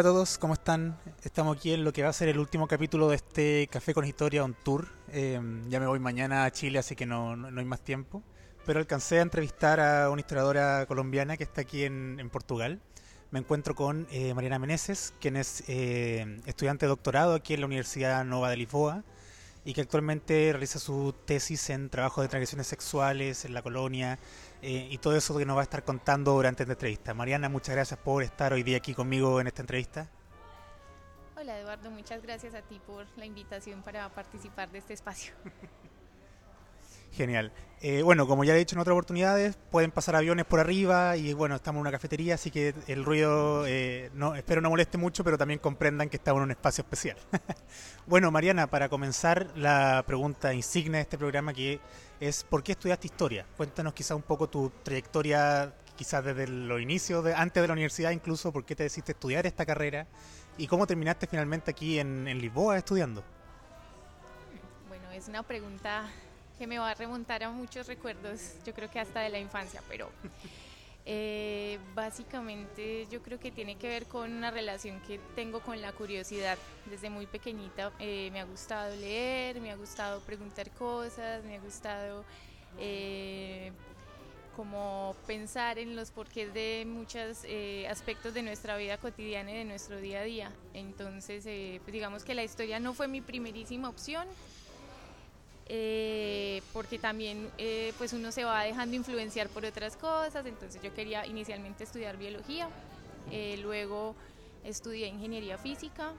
Hola a todos, ¿cómo están? Estamos aquí en lo que va a ser el último capítulo de este Café con Historia on Tour. Eh, ya me voy mañana a Chile, así que no, no- no hay más tiempo. Pero alcancé a entrevistar a una historiadora colombiana que está aquí en, en Portugal. Me encuentro con eh, Mariana Meneses, quien es eh, estudiante de doctorado aquí en la Universidad Nova de Lisboa y que actualmente realiza su tesis en trabajo de transgresiones sexuales en la colonia eh, y todo eso que nos va a estar contando durante esta entrevista. Mariana, muchas gracias por estar hoy día aquí conmigo en esta entrevista. Hola Eduardo, muchas gracias a ti por la invitación para participar de este espacio. Genial. Eh, bueno, como ya he dicho en otras oportunidades, pueden pasar aviones por arriba y bueno, estamos en una cafetería, así que el ruido eh, no, espero no moleste mucho, pero también comprendan que estamos en un espacio especial. bueno, Mariana, para comenzar la pregunta insignia de este programa que es ¿por qué estudiaste historia? Cuéntanos quizá un poco tu trayectoria, quizás desde los inicios, de, antes de la universidad incluso, por qué te decidiste estudiar esta carrera y cómo terminaste finalmente aquí en, en Lisboa estudiando. Bueno, es una pregunta que me va a remontar a muchos recuerdos, yo creo que hasta de la infancia, pero eh, básicamente yo creo que tiene que ver con una relación que tengo con la curiosidad. Desde muy pequeñita eh, me ha gustado leer, me ha gustado preguntar cosas, me ha gustado eh, como pensar en los porqués de muchos eh, aspectos de nuestra vida cotidiana y de nuestro día a día. Entonces, eh, pues digamos que la historia no fue mi primerísima opción, eh, porque también eh, pues uno se va dejando influenciar por otras cosas, entonces yo quería inicialmente estudiar biología, eh, luego estudié ingeniería física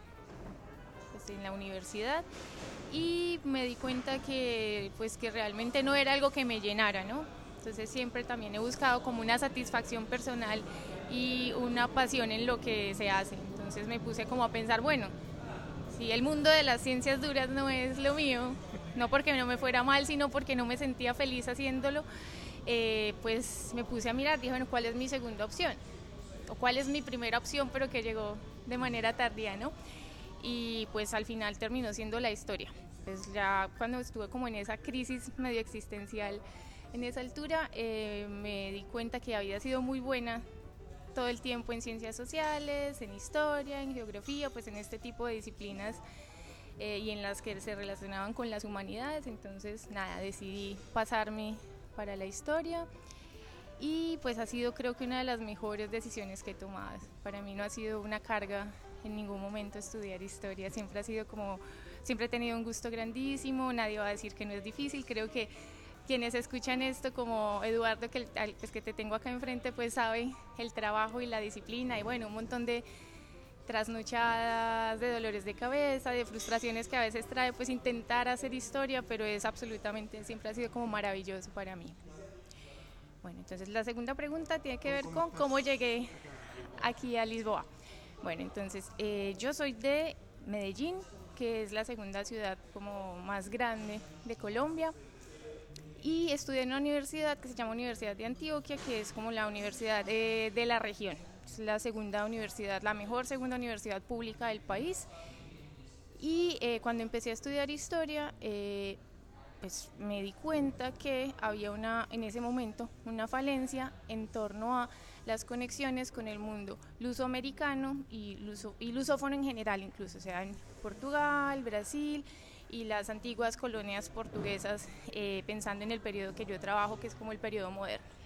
pues, en la universidad y me di cuenta que pues que realmente no era algo que me llenara, ¿no? Entonces siempre también he buscado como una satisfacción personal y una pasión en lo que se hace. Entonces me puse como a pensar, bueno, si el mundo de las ciencias duras no es lo mío, no porque no me fuera mal, sino porque no me sentía feliz haciéndolo, eh, pues me puse a mirar, dije, bueno, ¿cuál es mi segunda opción? O cuál es mi primera opción, pero que llegó de manera tardía, ¿no? Y pues al final terminó siendo la historia. Pues ya cuando estuve como en esa crisis medio existencial, en esa altura, eh, me di cuenta que había sido muy buena todo el tiempo en ciencias sociales, en historia, en geografía, pues en este tipo de disciplinas eh, y en las que se relacionaban con las humanidades. Entonces, nada, decidí pasarme para la historia y pues ha sido creo que una de las mejores decisiones que he tomado. Para mí no ha sido una carga en ningún momento estudiar historia, siempre ha sido como, siempre he tenido un gusto grandísimo, nadie va a decir que no es difícil, creo que quienes escuchan esto como Eduardo que, el- pues, que te tengo acá enfrente pues sabe el trabajo y la disciplina y bueno un montón de trasnochadas, de dolores de cabeza, de frustraciones que a veces trae pues intentar hacer historia, pero es absolutamente, siempre ha sido como maravilloso para mí. Bueno, entonces la segunda pregunta tiene que ver con cómo llegué aquí a Lisboa. Bueno, entonces eh, yo soy de Medellín, que es la segunda ciudad como más grande de Colombia y estudié en una universidad que se llama Universidad de Antioquia, que es como la universidad de, de la región. Es la segunda universidad, la mejor segunda universidad pública del país. Y eh, cuando empecé a estudiar historia, eh, pues me di cuenta que había una, en ese momento, una falencia en torno a las conexiones con el mundo lusoamericano y, luso, y lusófono en general, incluso, o sea, en Portugal, Brasil y las antiguas colonias portuguesas, eh, pensando en el periodo que yo trabajo, que es como el periodo moderno.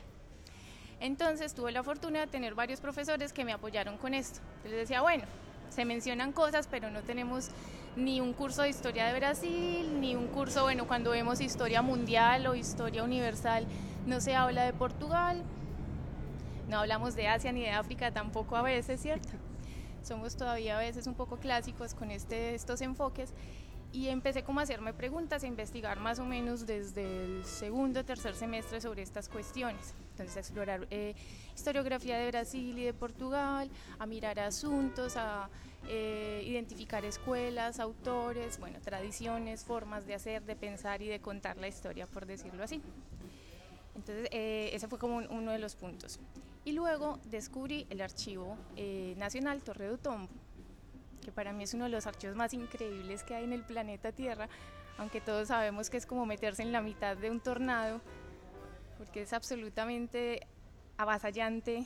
Entonces tuve la fortuna de tener varios profesores que me apoyaron con esto. Les decía, bueno, se mencionan cosas, pero no tenemos ni un curso de historia de Brasil, ni un curso, bueno, cuando vemos historia mundial o historia universal, no se habla de Portugal, no hablamos de Asia ni de África tampoco a veces, ¿cierto? Somos todavía a veces un poco clásicos con este, estos enfoques y empecé como a hacerme preguntas, a investigar más o menos desde el segundo tercer semestre sobre estas cuestiones. Entonces a explorar eh, historiografía de Brasil y de Portugal, a mirar asuntos, a eh, identificar escuelas, autores, bueno, tradiciones, formas de hacer, de pensar y de contar la historia, por decirlo así. Entonces eh, ese fue como uno de los puntos. Y luego descubrí el Archivo Nacional Torre Tombo que para mí es uno de los archivos más increíbles que hay en el planeta Tierra, aunque todos sabemos que es como meterse en la mitad de un tornado, porque es absolutamente avasallante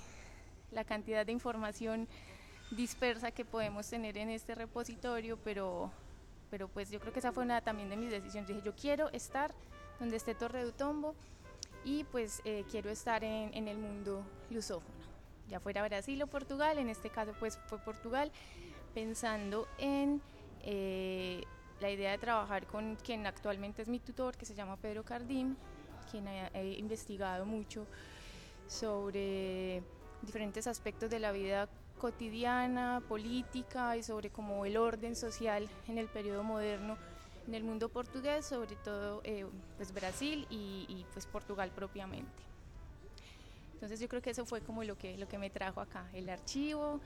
la cantidad de información dispersa que podemos tener en este repositorio, pero, pero pues yo creo que esa fue una también de mis decisiones. Dije, yo quiero estar donde esté Torre de Utombo y pues eh, quiero estar en, en el mundo lusófono, ya fuera Brasil o Portugal, en este caso pues fue Portugal pensando en eh, la idea de trabajar con quien actualmente es mi tutor, que se llama Pedro Cardín, quien ha, investigado mucho sobre diferentes aspectos de la vida cotidiana, política y sobre cómo el orden social en el periodo moderno en el mundo portugués, sobre todo eh, pues Brasil y, y, pues Portugal propiamente. Entonces yo creo que eso fue como lo que, lo que me trajo acá, el archivo,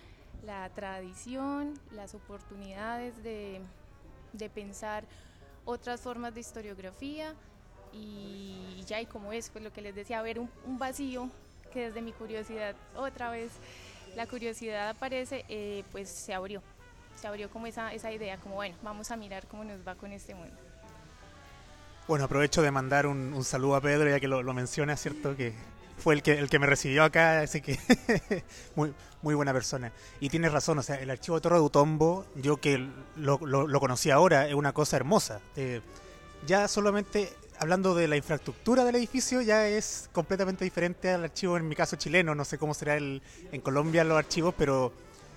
la tradición, las oportunidades de, pensar otras formas de historiografía y ya y como es, pues lo que les decía, ver un, vacío que desde mi curiosidad otra vez la curiosidad aparece, eh, pues se abrió, se abrió como esa, esa idea, como bueno, vamos a mirar cómo nos va con este mundo. Bueno, aprovecho de mandar un, saludo a Pedro, ya que lo, lo menciona, ¿cierto? Que fue el que, el que me recibió acá, así que muy, muy buena persona. Y tienes razón, o sea, el archivo de Torre de Utombo, yo que lo, lo, conocí ahora, es una cosa hermosa. Eh, ya solamente hablando de la infraestructura del edificio, ya es completamente diferente al archivo, en mi caso chileno, no sé cómo será el, en Colombia los archivos, pero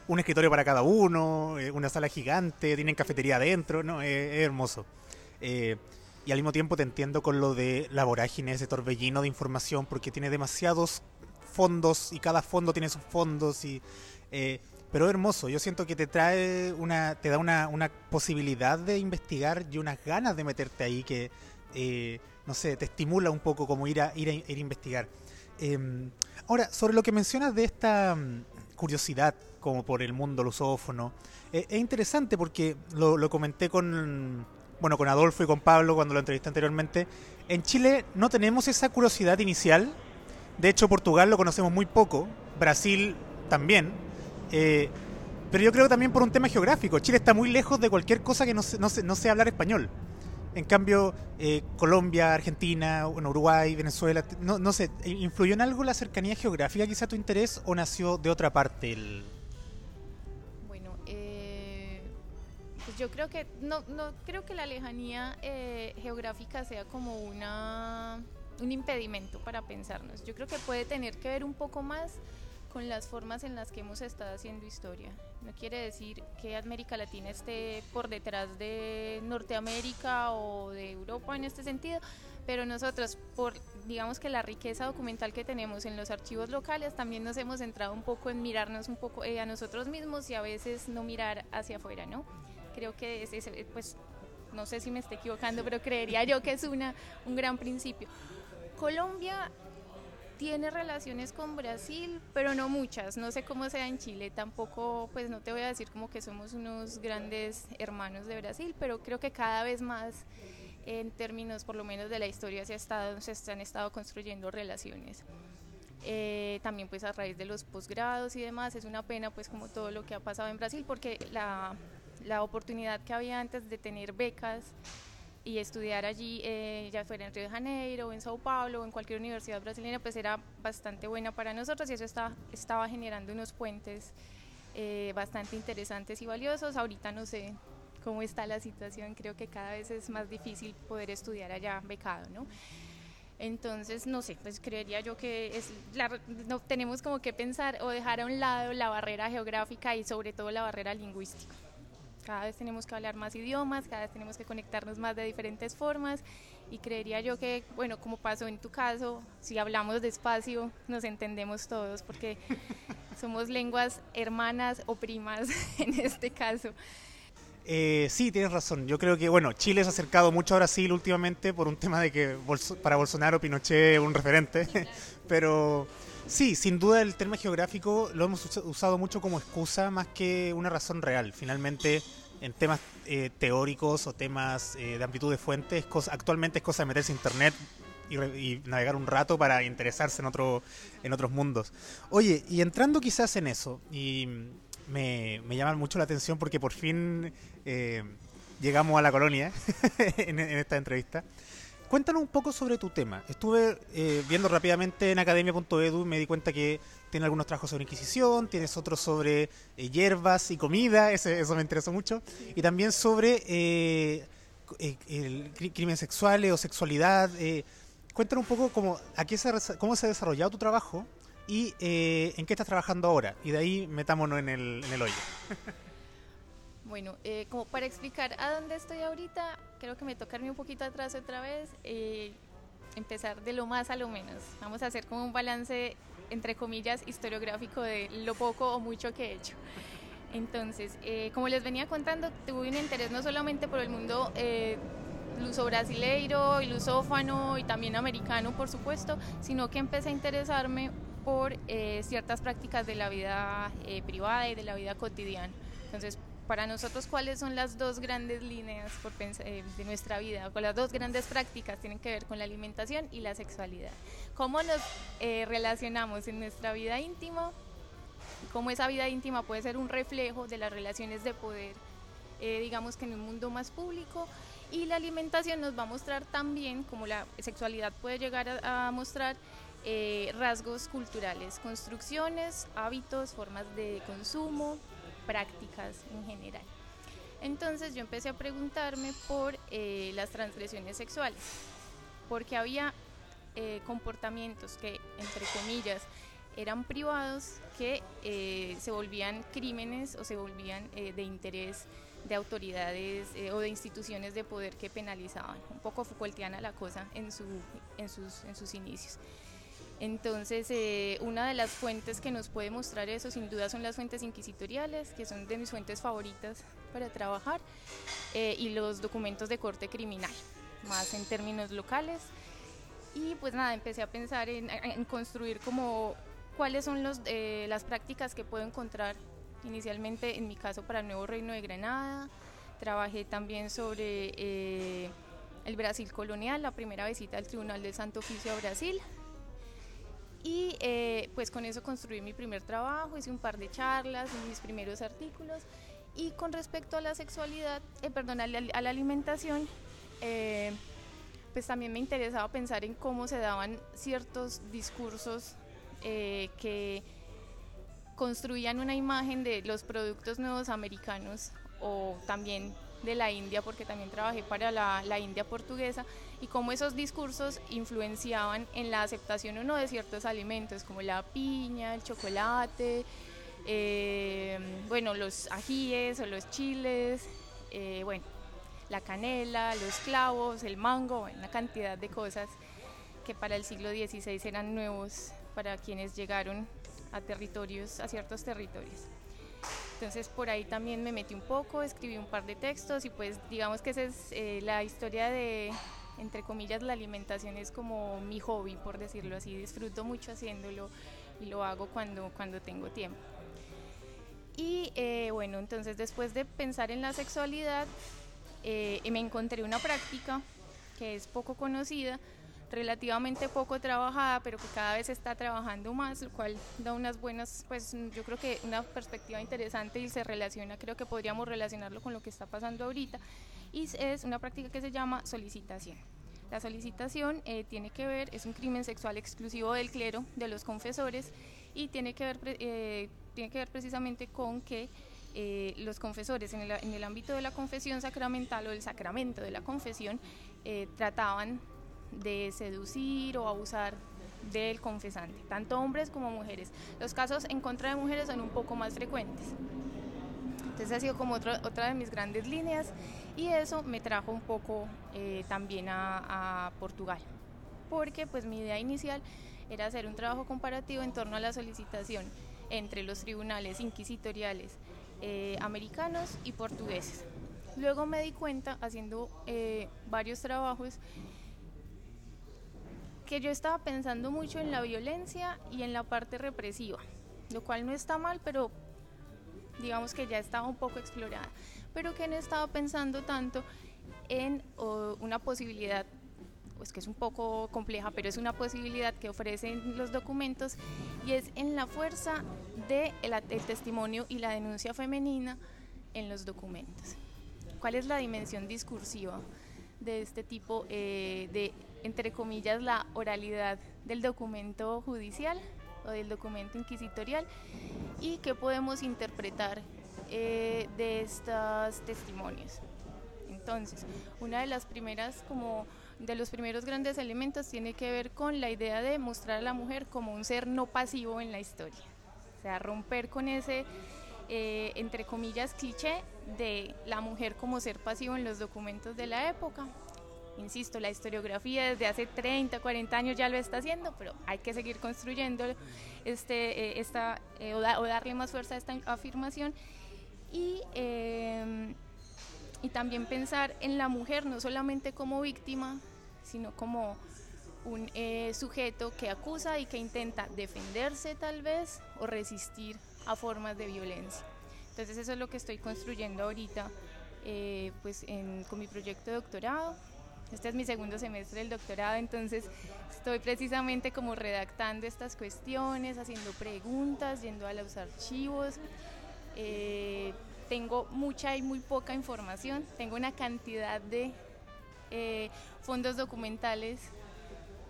un escritorio para cada uno, eh, una sala gigante, tienen cafetería adentro, no, es, hermoso. Eh, y al mismo tiempo te entiendo con lo de la vorágine, ese torbellino de información, porque tiene demasiados fondos y cada fondo tiene sus fondos y eh, pero hermoso. Yo siento que te trae una te da una, una posibilidad de investigar y unas ganas de meterte ahí que eh, no sé te estimula un poco como ir a ir a, ir a investigar. Em, ahora sobre lo que mencionas de esta mm, curiosidad como por el mundo lusófono eh, es interesante porque lo comenté con bueno, con Adolfo y con Pablo cuando lo entrevisté anteriormente, en Chile no tenemos esa curiosidad inicial. De hecho, Portugal lo conocemos muy poco, Brasil también. Eh, pero yo creo también por un tema geográfico. Chile está muy lejos de cualquier cosa que no, no, no sea hablar español. En cambio, eh, Colombia, Argentina, Uruguay, Venezuela, no, no sé, ¿influyó en algo la cercanía geográfica quizá tu interés o nació de otra parte el, yo creo que no, no creo que la lejanía eh, geográfica sea como una un impedimento para pensarnos. Yo creo que puede tener que ver un poco más con las formas en las que hemos estado haciendo historia. No quiere decir que América Latina esté por detrás de Norteamérica o de Europa en este sentido, pero nosotros, por digamos que la riqueza documental que tenemos en los archivos locales, también nos hemos centrado un poco en mirarnos un poco eh, a nosotros mismos y a veces no mirar hacia afuera, ¿no? Creo que es, pues no sé si me estoy equivocando, pero creería yo que es una, un gran principio. Colombia tiene relaciones con Brasil, pero no muchas. No sé cómo sea en Chile, tampoco, pues no te voy a decir como que somos unos grandes hermanos de Brasil, pero creo que cada vez más en términos por lo menos de la historia se, ha estado, se han estado construyendo relaciones. Eh, también pues a raíz de los posgrados y demás, es una pena pues como todo lo que ha pasado en Brasil, porque la, la oportunidad que había antes de tener becas y estudiar allí, eh, ya fuera en Río de Janeiro, en Sao Paulo, en cualquier universidad brasileña, pues era bastante buena para nosotros y eso estaba, generando unos puentes eh, bastante interesantes y valiosos. Ahorita no sé cómo está la situación, creo que cada vez es más difícil poder estudiar allá becado, ¿no? Entonces, no sé, pues creería yo que no, tenemos como que pensar o dejar a un lado la barrera geográfica y sobre todo la barrera lingüística. Cada vez tenemos que hablar más idiomas, cada vez tenemos que conectarnos más de diferentes formas y creería yo que, bueno, como pasó en tu caso, si hablamos despacio nos entendemos todos porque somos lenguas hermanas o primas en este caso. Eh, sí, tienes razón. Yo creo que, bueno, Chile se ha acercado mucho a Brasil últimamente por un tema de que para Bolsonaro Pinochet es un referente. Pero sí, sin duda el tema geográfico lo hemos usado mucho como excusa más que una razón real. Finalmente, en temas eh, teóricos o temas eh, de amplitud de fuentes, actualmente es cosa de meterse a internet y, navegar un rato para interesarse en, otro, en otros mundos. Oye, y entrando quizás en eso, y me, me llama mucho la atención porque por fin eh, llegamos a la colonia en, esta entrevista. Cuéntanos un poco sobre tu tema. Estuve eh, viendo rápidamente en academia.edu y me di cuenta que tiene algunos trabajos sobre Inquisición, tienes otros sobre eh, hierbas y comida, eso me interesó mucho, y también sobre el crimen sexuales o sexualidad. cuéntanos un poco cómo, a qué cómo se ha desarrollado tu trabajo y en qué estás trabajando ahora. Y de ahí metámonos en el, en el hoyo. Bueno, eh, como para explicar a dónde estoy ahorita, creo que me toca irme un poquito atrás otra vez, eh, empezar de lo más a lo menos. Vamos a hacer como un balance, entre comillas, historiográfico de lo poco o mucho que he hecho. Entonces, eh, como les venía contando, tuve un interés no solamente por el mundo luso brasileiro lusófano y también americano, por supuesto, sino que empecé a interesarme por ciertas prácticas de la vida privada y de la vida cotidiana. Entonces, para nosotros cuáles son las dos grandes líneas por eh, de nuestra vida, o las dos grandes prácticas tienen que ver con la alimentación y la sexualidad. ¿Cómo nos eh, relacionamos en nuestra vida íntima? Cómo esa vida íntima puede ser un reflejo de las relaciones de poder, eh, digamos que en un mundo más público. Y la alimentación nos va a mostrar también, como la sexualidad puede llegar a, mostrar, rasgos culturales, construcciones, hábitos, formas de consumo, prácticas en general. Entonces yo empecé a preguntarme por eh, las transgresiones sexuales, porque había eh, comportamientos que, entre comillas, eran privados que eh, se volvían crímenes o se volvían de interés de autoridades o de instituciones de poder que penalizaban. Un poco Foucaultiana la cosa en, su, en, sus, en sus inicios. Entonces, eh, una de las fuentes que nos puede mostrar eso, sin duda, son las fuentes inquisitoriales, que son de mis fuentes favoritas para trabajar, eh, y los documentos de corte criminal, más en términos locales. Y pues nada, empecé a pensar en, construir como cuáles son eh, las prácticas que puedo encontrar inicialmente, en mi caso, para el Nuevo Reino de Granada. Trabajé también sobre el Brasil colonial, la primera visita al Tribunal del Santo Oficio a Brasil, y eh, pues con eso construí mi primer trabajo, hice un par de charlas, mis primeros artículos. Y con respecto a la sexualidad, eh, perdón, a la, alimentación, eh, pues también me interesaba pensar en cómo se daban ciertos discursos que construían una imagen de los productos nuevos americanos o también de la India, porque también trabajé para la, la, India portuguesa, y cómo esos discursos influenciaban en la aceptación o no de ciertos alimentos, como la piña, el chocolate, eh, bueno, los ajíes o los chiles, eh, bueno, la canela, los clavos, el mango, una cantidad de cosas que para el siglo XVI eran nuevos para quienes llegaron a territorios, a ciertos territorios. Entonces por ahí también me metí un poco, escribí un par de textos y pues digamos que esa es eh, la historia de, entre comillas, la alimentación es como mi hobby, por decirlo así. Disfruto mucho haciéndolo y lo hago cuando, cuando tengo tiempo. Y eh, bueno, entonces después de pensar en la sexualidad, eh, me encontré una práctica que es poco conocida, relativamente poco trabajada, pero que cada vez está trabajando más, lo cual da unas buenas, pues yo creo que una perspectiva interesante y se relaciona, creo que podríamos relacionarlo con lo que está pasando ahorita, y es una práctica que se llama solicitación. La solicitación eh, tiene que ver, es un crimen sexual exclusivo del clero, de los confesores, y tiene que ver, eh, tiene que ver precisamente con que eh, los confesores en el, en el, ámbito de la confesión sacramental o del sacramento de la confesión trataban de seducir o abusar del confesante, tanto hombres como mujeres. Los casos en contra de mujeres son un poco más frecuentes. Entonces ha sido como otra, otra de mis grandes líneas y eso me trajo un poco eh, también a, Portugal, porque pues mi idea inicial era hacer un trabajo comparativo en torno a la solicitación entre los tribunales inquisitoriales eh, americanos y portugueses. luego me di cuenta, haciendo eh, varios trabajos, que yo estaba pensando mucho en la violencia y en la parte represiva, lo cual no está mal, pero digamos que ya estaba un poco explorada, pero que no estaba pensando tanto en una posibilidad, pues que es un poco compleja, pero es una posibilidad que ofrecen los documentos y es en la fuerza del de testimonio y la denuncia femenina en los documentos. ¿Cuál es la dimensión discursiva de este tipo eh, de, entre comillas, la oralidad del documento judicial o del documento inquisitorial? ¿Y qué podemos interpretar eh, de estos testimonios? Entonces, una de las primeras como de los primeros grandes elementos tiene que ver con la idea de mostrar a la mujer como un ser no pasivo en la historia. O sea, romper con ese eh, entre comillas, cliché de la mujer como ser pasivo en los documentos de la época. Insisto, la historiografía desde hace 30, 40 años ya lo está haciendo, pero hay que seguir construyendo este, eh, esta, eh, o, darle más fuerza a esta afirmación. Y, y también pensar en la mujer no solamente como víctima, sino como un sujeto que acusa y que intenta defenderse tal vez o resistir a formas de violencia. Entonces eso es lo que estoy construyendo ahorita eh, pues con mi proyecto de doctorado. Este es mi segundo semestre del doctorado, entonces estoy precisamente como redactando estas cuestiones, haciendo preguntas, yendo a los archivos. Eh, tengo mucha y muy poca información, tengo una cantidad de eh, fondos documentales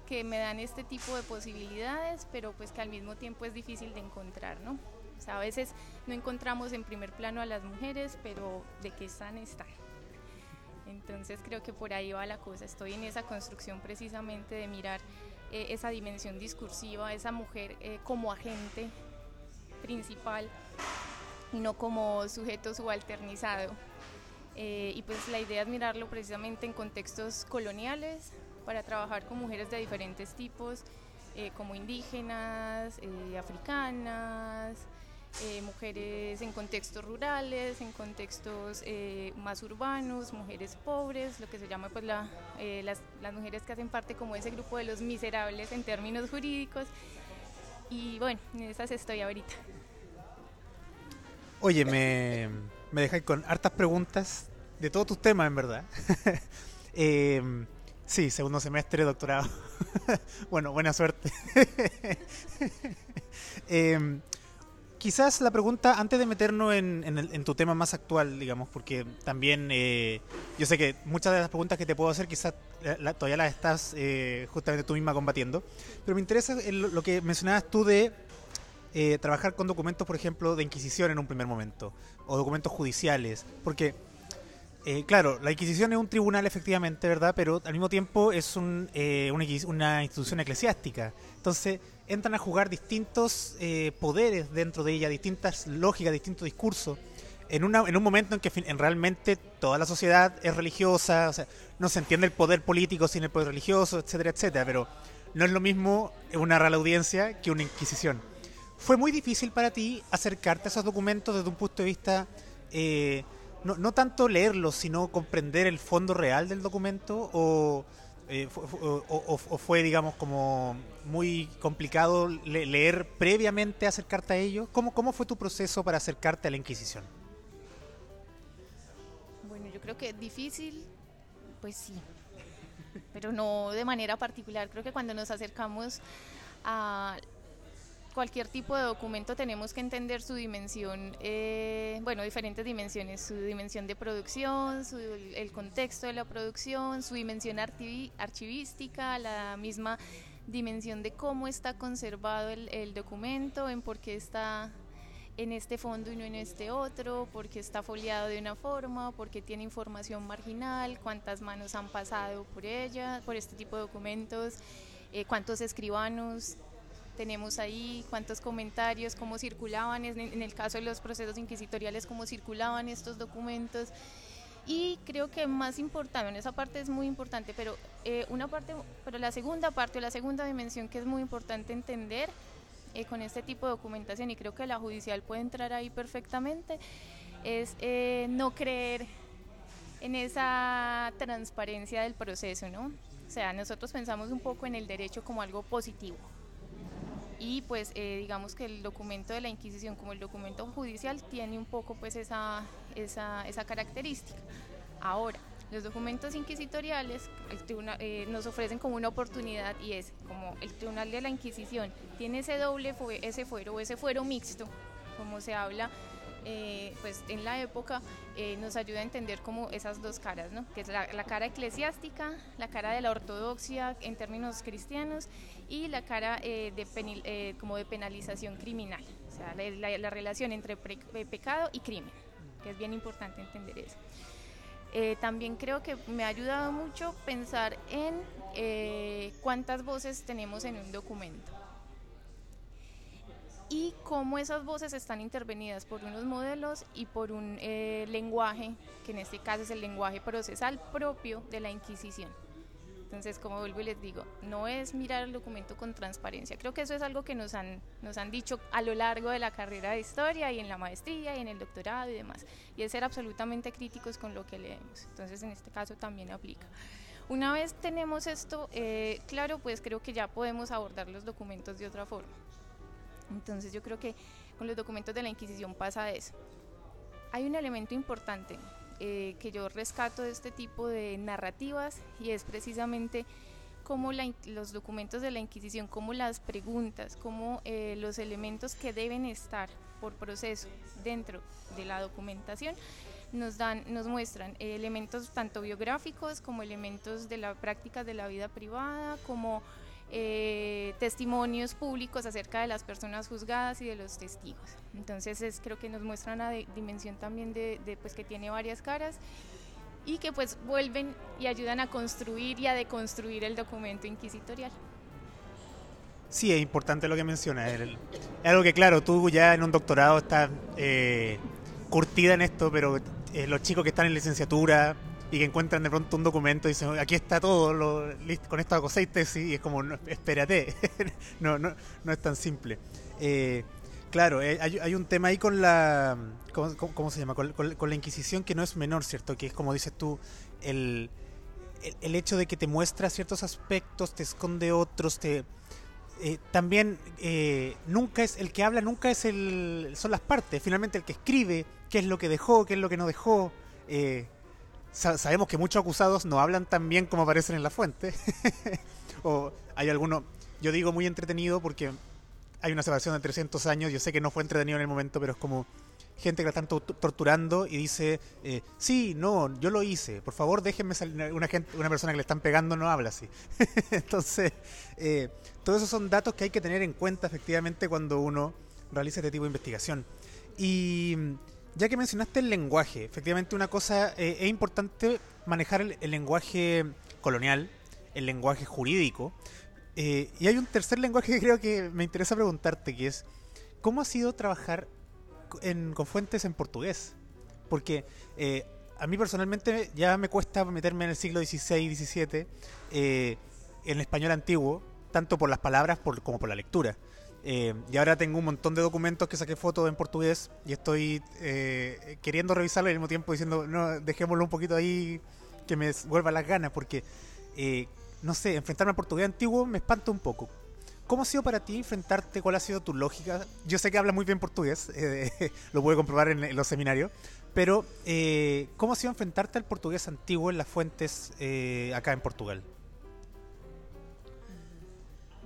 que me dan este tipo de posibilidades, pero pues que al mismo tiempo es difícil de encontrar, ¿no? a veces no encontramos en primer plano a las mujeres, pero de qué están, están. Entonces creo que por ahí va la cosa. Estoy en esa construcción precisamente de mirar eh, esa dimensión discursiva, esa mujer eh, como agente principal y no como sujeto subalternizado. Eh, y pues la idea es mirarlo precisamente en contextos coloniales para trabajar con mujeres de diferentes tipos, como indígenas, africanas, eh, mujeres en contextos rurales, en contextos eh, más urbanos, mujeres pobres, lo que se llama pues la, eh, las, las, mujeres que hacen parte como ese grupo de los miserables en términos jurídicos. Y bueno, en esas estoy ahorita. Oye, me, me dejáis con hartas preguntas de todos tus temas, en verdad. sí, segundo semestre, doctorado. bueno, buena suerte. quizás la pregunta, antes de meternos en, tu tema más actual, digamos, porque también eh, yo sé que muchas de las preguntas que te puedo hacer quizás todavía las estás eh, justamente tú misma combatiendo, pero me interesa lo que mencionabas tú de eh, trabajar con documentos, por ejemplo, de Inquisición en un primer momento, o documentos judiciales, porque... claro, la Inquisición es un tribunal efectivamente, ¿verdad? Pero al mismo tiempo es un, una institución eclesiástica. Entonces, entran a jugar distintos eh, poderes dentro de ella, distintas lógicas, distintos discursos. En, en un momento en que en realmente toda la sociedad es religiosa, o sea, no se entiende el poder político sin el poder religioso, etcétera, etcétera, pero no es lo mismo una real audiencia que una inquisición. ¿Fue muy difícil para ti acercarte a esos documentos desde un punto de vista, eh, no, no tanto leerlos, sino comprender el fondo real del documento? ¿O, eh, o, fue, digamos, como muy complicado leer previamente acercarte a ellos? ¿Cómo, ¿Cómo fue tu proceso para acercarte a la Inquisición? Bueno, yo creo que difícil, pues sí, pero no de manera particular. Creo que cuando nos acercamos a cualquier tipo de documento tenemos que entender su dimensión, eh, bueno, diferentes dimensiones, su dimensión de producción, el contexto de la producción, su dimensión archivística, la misma dimensión de cómo está conservado el, documento, en por qué está en este fondo y no en este otro, por qué está foliado de una forma, por qué tiene información marginal, cuántas manos han pasado por ella, por este tipo de documentos, eh, cuántos escribanos tenemos ahí, cuántos comentarios, cómo circulaban, en, el caso de los procesos inquisitoriales, cómo circulaban estos documentos. Y creo que más importante, en esa parte es muy importante, pero eh, una parte, pero la segunda parte o la segunda dimensión que es muy importante entender eh, con este tipo de documentación, y creo que la judicial puede entrar ahí perfectamente, es eh, no creer en esa transparencia del proceso, ¿no? O sea, nosotros pensamos un poco en el derecho como algo positivo. Y pues eh, digamos que el documento de la Inquisición como el documento judicial tiene un poco pues esa, esa, esa característica. Ahora, los documentos inquisitoriales eh, nos ofrecen como una oportunidad y es como el Tribunal de la Inquisición tiene ese doble, ese fuero o ese fuero mixto, como se habla eh, pues en la época eh, nos ayuda a entender como esas dos caras, ¿no? que es la, cara eclesiástica, la cara de la ortodoxia en términos cristianos y la cara eh, de como de penalización criminal, o sea, la, relación entre pecado y crimen, que es bien importante entender eso. también creo que me ha ayudado mucho pensar en cuántas voces tenemos en un documento y cómo esas voces están intervenidas por unos modelos y por un eh, lenguaje, que en este caso es el lenguaje procesal propio de la Inquisición. Entonces, como vuelvo y les digo, no es mirar el documento con transparencia. Creo que eso es algo que nos han, nos han dicho a lo largo de la carrera de historia y en la maestría y en el doctorado y demás. Y es ser absolutamente críticos con lo que leemos. Entonces, en este caso también aplica. Una vez tenemos esto eh, claro, pues creo que ya podemos abordar los documentos de otra forma. Entonces yo creo que con los documentos de la Inquisición pasa eso. Hay un elemento importante eh, que yo rescato de este tipo de narrativas y es precisamente cómo los documentos de la Inquisición, cómo las preguntas, cómo eh, los elementos que deben estar por proceso dentro de la documentación nos dan, nos muestran elementos tanto biográficos como elementos de la práctica de la vida privada, como eh, testimonios públicos acerca de las personas juzgadas y de los testigos. Entonces es, creo que nos muestra una dimensión también de, pues que tiene varias caras y que pues vuelven y ayudan a construir y a deconstruir el documento inquisitorial. Sí, es importante lo que menciona. Es algo que, claro, tú ya en un doctorado estás eh, curtida en esto, pero eh, los chicos que están en licenciatura, y que encuentran de pronto un documento y dicen, aquí está todo, con esto hago y es como, espérate, no, no, no es tan simple. Eh, claro, eh, hay, un tema ahí con la, ¿cómo, se llama? Con, la Inquisición que no es menor, ¿cierto? Que es como dices tú, el, el, hecho de que te muestra ciertos aspectos, te esconde otros, te... Eh, también nunca es el que habla nunca es el son las partes finalmente el que escribe qué es lo que dejó qué es lo que no dejó sabemos que muchos acusados no hablan tan bien como aparecen en la fuente. o hay alguno, yo digo muy entretenido porque hay una separación de 300 años, yo sé que no fue entretenido en el momento, pero es como gente que la están torturando y dice, eh, sí, no, yo lo hice, por favor déjenme salir, una, gente, una persona que le están pegando no habla así. Entonces, eh, todos esos son datos que hay que tener en cuenta efectivamente cuando uno realiza este tipo de investigación. Y ya que mencionaste el lenguaje, efectivamente una cosa eh, es importante manejar el, lenguaje colonial, el lenguaje jurídico. Eh, y hay un tercer lenguaje que creo que me interesa preguntarte, que es, ¿cómo ha sido trabajar con fuentes en portugués? Porque eh, a mí personalmente ya me cuesta meterme en el siglo XVI, XVII, en el español antiguo, tanto por las palabras como por la lectura. Eh, y ahora tengo un montón de documentos que saqué fotos en portugués y estoy eh, queriendo revisarlo y al mismo tiempo diciendo, no, dejémoslo un poquito ahí que me vuelva las ganas, porque, eh, no sé, enfrentarme al portugués antiguo me espanta un poco. ¿Cómo ha sido para ti enfrentarte? ¿Cuál ha sido tu lógica? Yo sé que hablas muy bien portugués, lo pude comprobar en, los seminarios, pero ¿cómo ha sido enfrentarte al portugués antiguo en las fuentes acá en Portugal?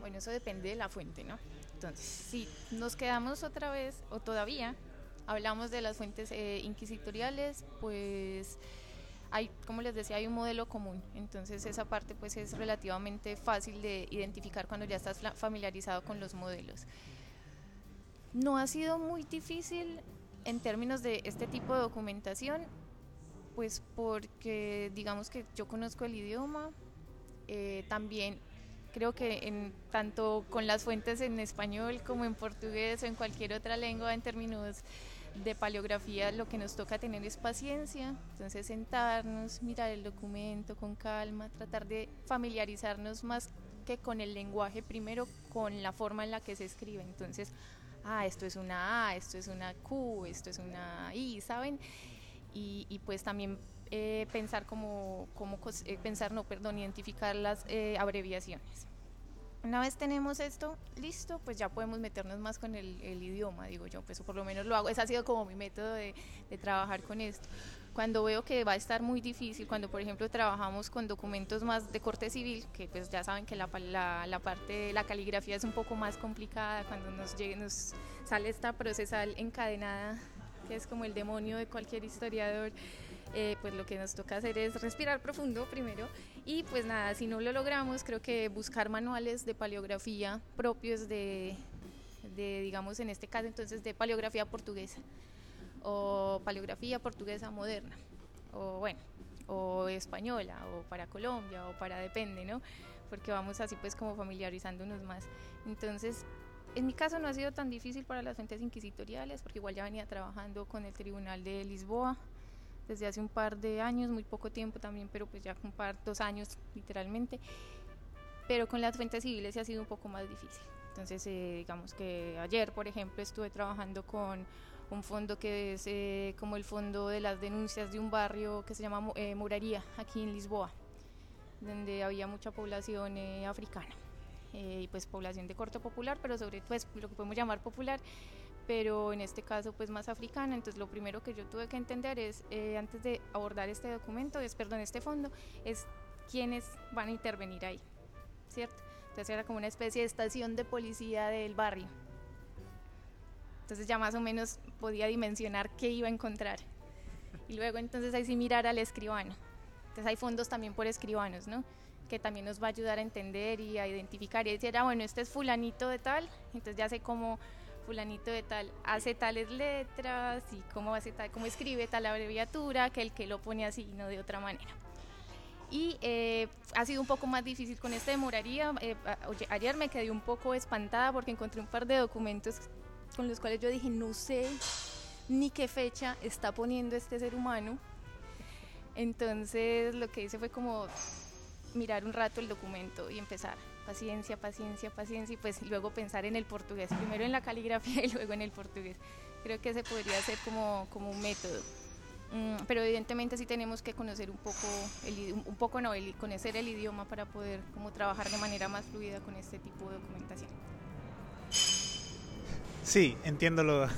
Bueno, eso depende de la fuente, ¿no? Entonces, si nos quedamos otra vez, o todavía, hablamos de las fuentes eh, inquisitoriales, pues hay, como les decía, hay un modelo común. Entonces esa parte pues es relativamente fácil de identificar cuando ya estás familiarizado con los modelos. No ha sido muy difícil en términos de este tipo de documentación, pues porque digamos que yo conozco el idioma, eh, también creo que en, tanto con las fuentes en español como en portugués o en cualquier otra lengua en términos de paleografía lo que nos toca tener es paciencia, entonces sentarnos, mirar el documento con calma, tratar de familiarizarnos más que con el lenguaje, primero con la forma en la que se escribe, entonces, ah, esto es una A, esto es una Q, esto es una I, ¿saben? Y, y pues también eh, pensar como, como eh, pensar, no, perdón, identificar las eh, abreviaciones. Una vez tenemos esto listo, pues ya podemos meternos más con el, idioma, digo yo, pues por lo menos lo hago, ese ha sido como mi método de, de trabajar con esto cuando veo que va a estar muy difícil, cuando por ejemplo trabajamos con documentos más de corte civil, que pues ya saben que la, la, la parte de la caligrafía es un poco más complicada, cuando nos, llegue, nos sale esta procesal encadenada, que es como el demonio de cualquier historiador, eh, pues lo que nos toca hacer es respirar profundo primero y pues nada, si no lo logramos, creo que buscar manuales de paleografía propios de, de digamos en este caso entonces de paleografía portuguesa o paleografía portuguesa moderna, o bueno, o española, o para Colombia, o para depende, ¿no? Porque vamos así pues como familiarizándonos más. Entonces, en mi caso no ha sido tan difícil para las fuentes inquisitoriales, porque igual ya venía trabajando con el Tribunal de Lisboa desde hace un par de años, muy poco tiempo también, pero pues ya un par, dos años literalmente. Pero con las fuentes civiles ha sido un poco más difícil. Entonces, eh, digamos que ayer, por ejemplo, estuve trabajando con un fondo que es eh, como el fondo de las denuncias de un barrio que se llama eh, Moraría, aquí en Lisboa, donde había mucha población eh, africana y pues población de corte popular, pero sobre pues lo que podemos llamar popular, pero en este caso pues más africana. Entonces lo primero que yo tuve que entender es, antes de abordar este documento, es, perdón, este fondo, es quiénes van a intervenir ahí, ¿cierto? Entonces era como una especie de estación de policía del barrio entonces ya más o menos podía dimensionar qué iba a encontrar. Y luego entonces ahí sí mirar al escribano. Entonces hay fondos también por escribanos, ¿no? Que también nos va a ayudar a entender y a identificar y decir, ah, bueno, este es fulanito de tal, entonces ya sé cómo fulanito de tal hace tales letras y cómo hace tal, cómo escribe tal abreviatura que el que lo pone así y no de otra manera. Y eh, ha sido un poco más difícil con este demoraría. Eh, ayer me quedé un poco espantada porque encontré un par de documentos con los cuales yo dije, no sé ni qué fecha está poniendo este ser humano. Entonces lo que hice fue como mirar un rato el documento y empezar paciencia, paciencia, paciencia y pues luego pensar en el portugués, primero en la caligrafía y luego en el portugués. Creo que ese podría ser como, como un método. Mm, pero evidentemente sí tenemos que conocer un poco, el, un poco no, el, conocer el idioma para poder como trabajar de manera más fluida con este tipo de documentación. Sí, entiendo lo...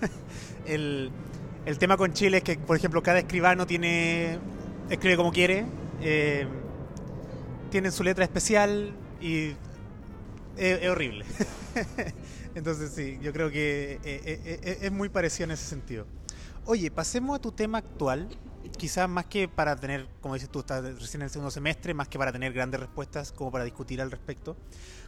el, el, tema con Chile es que, por ejemplo, cada escribano tiene escribe como quiere, eh, su letra especial y es, horrible. Entonces sí, yo creo que eh, eh, es muy parecido en ese sentido. Oye, pasemos a tu tema actual. Quizás más que para tener, como dices tú, estás recién en el segundo semestre, más que para tener grandes respuestas como para discutir al respecto.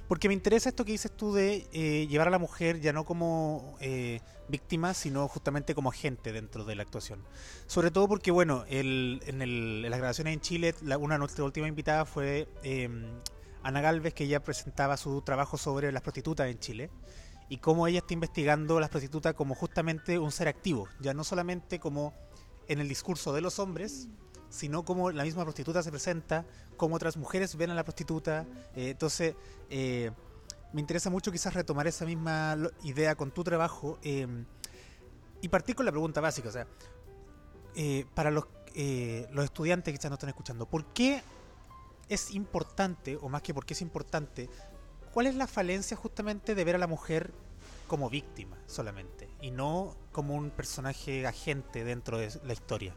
Porque me interesa esto que dices tú de eh, llevar a la mujer ya no como eh, víctima, sino justamente como agente dentro de la actuación. Sobre todo porque, bueno, el, en, el, en, las grabaciones en Chile, una de nuestras últimas invitadas fue em, Ana Galvez, que ella presentaba su trabajo sobre las prostitutas en Chile y cómo ella está investigando las prostitutas como justamente un ser activo, ya no solamente como en el discurso de los hombres, sino como la misma prostituta se presenta, cómo otras mujeres ven a la prostituta. Eh, entonces, eh, me interesa mucho quizás retomar esa misma idea con tu trabajo em, y partir con la pregunta básica, o sea, eh, para los, los estudiantes que quizás no están escuchando, ¿por qué es importante, o más que por qué es importante, cuál es la falencia justamente de ver a la mujer como víctima solamente y no como un personaje agente dentro de la historia?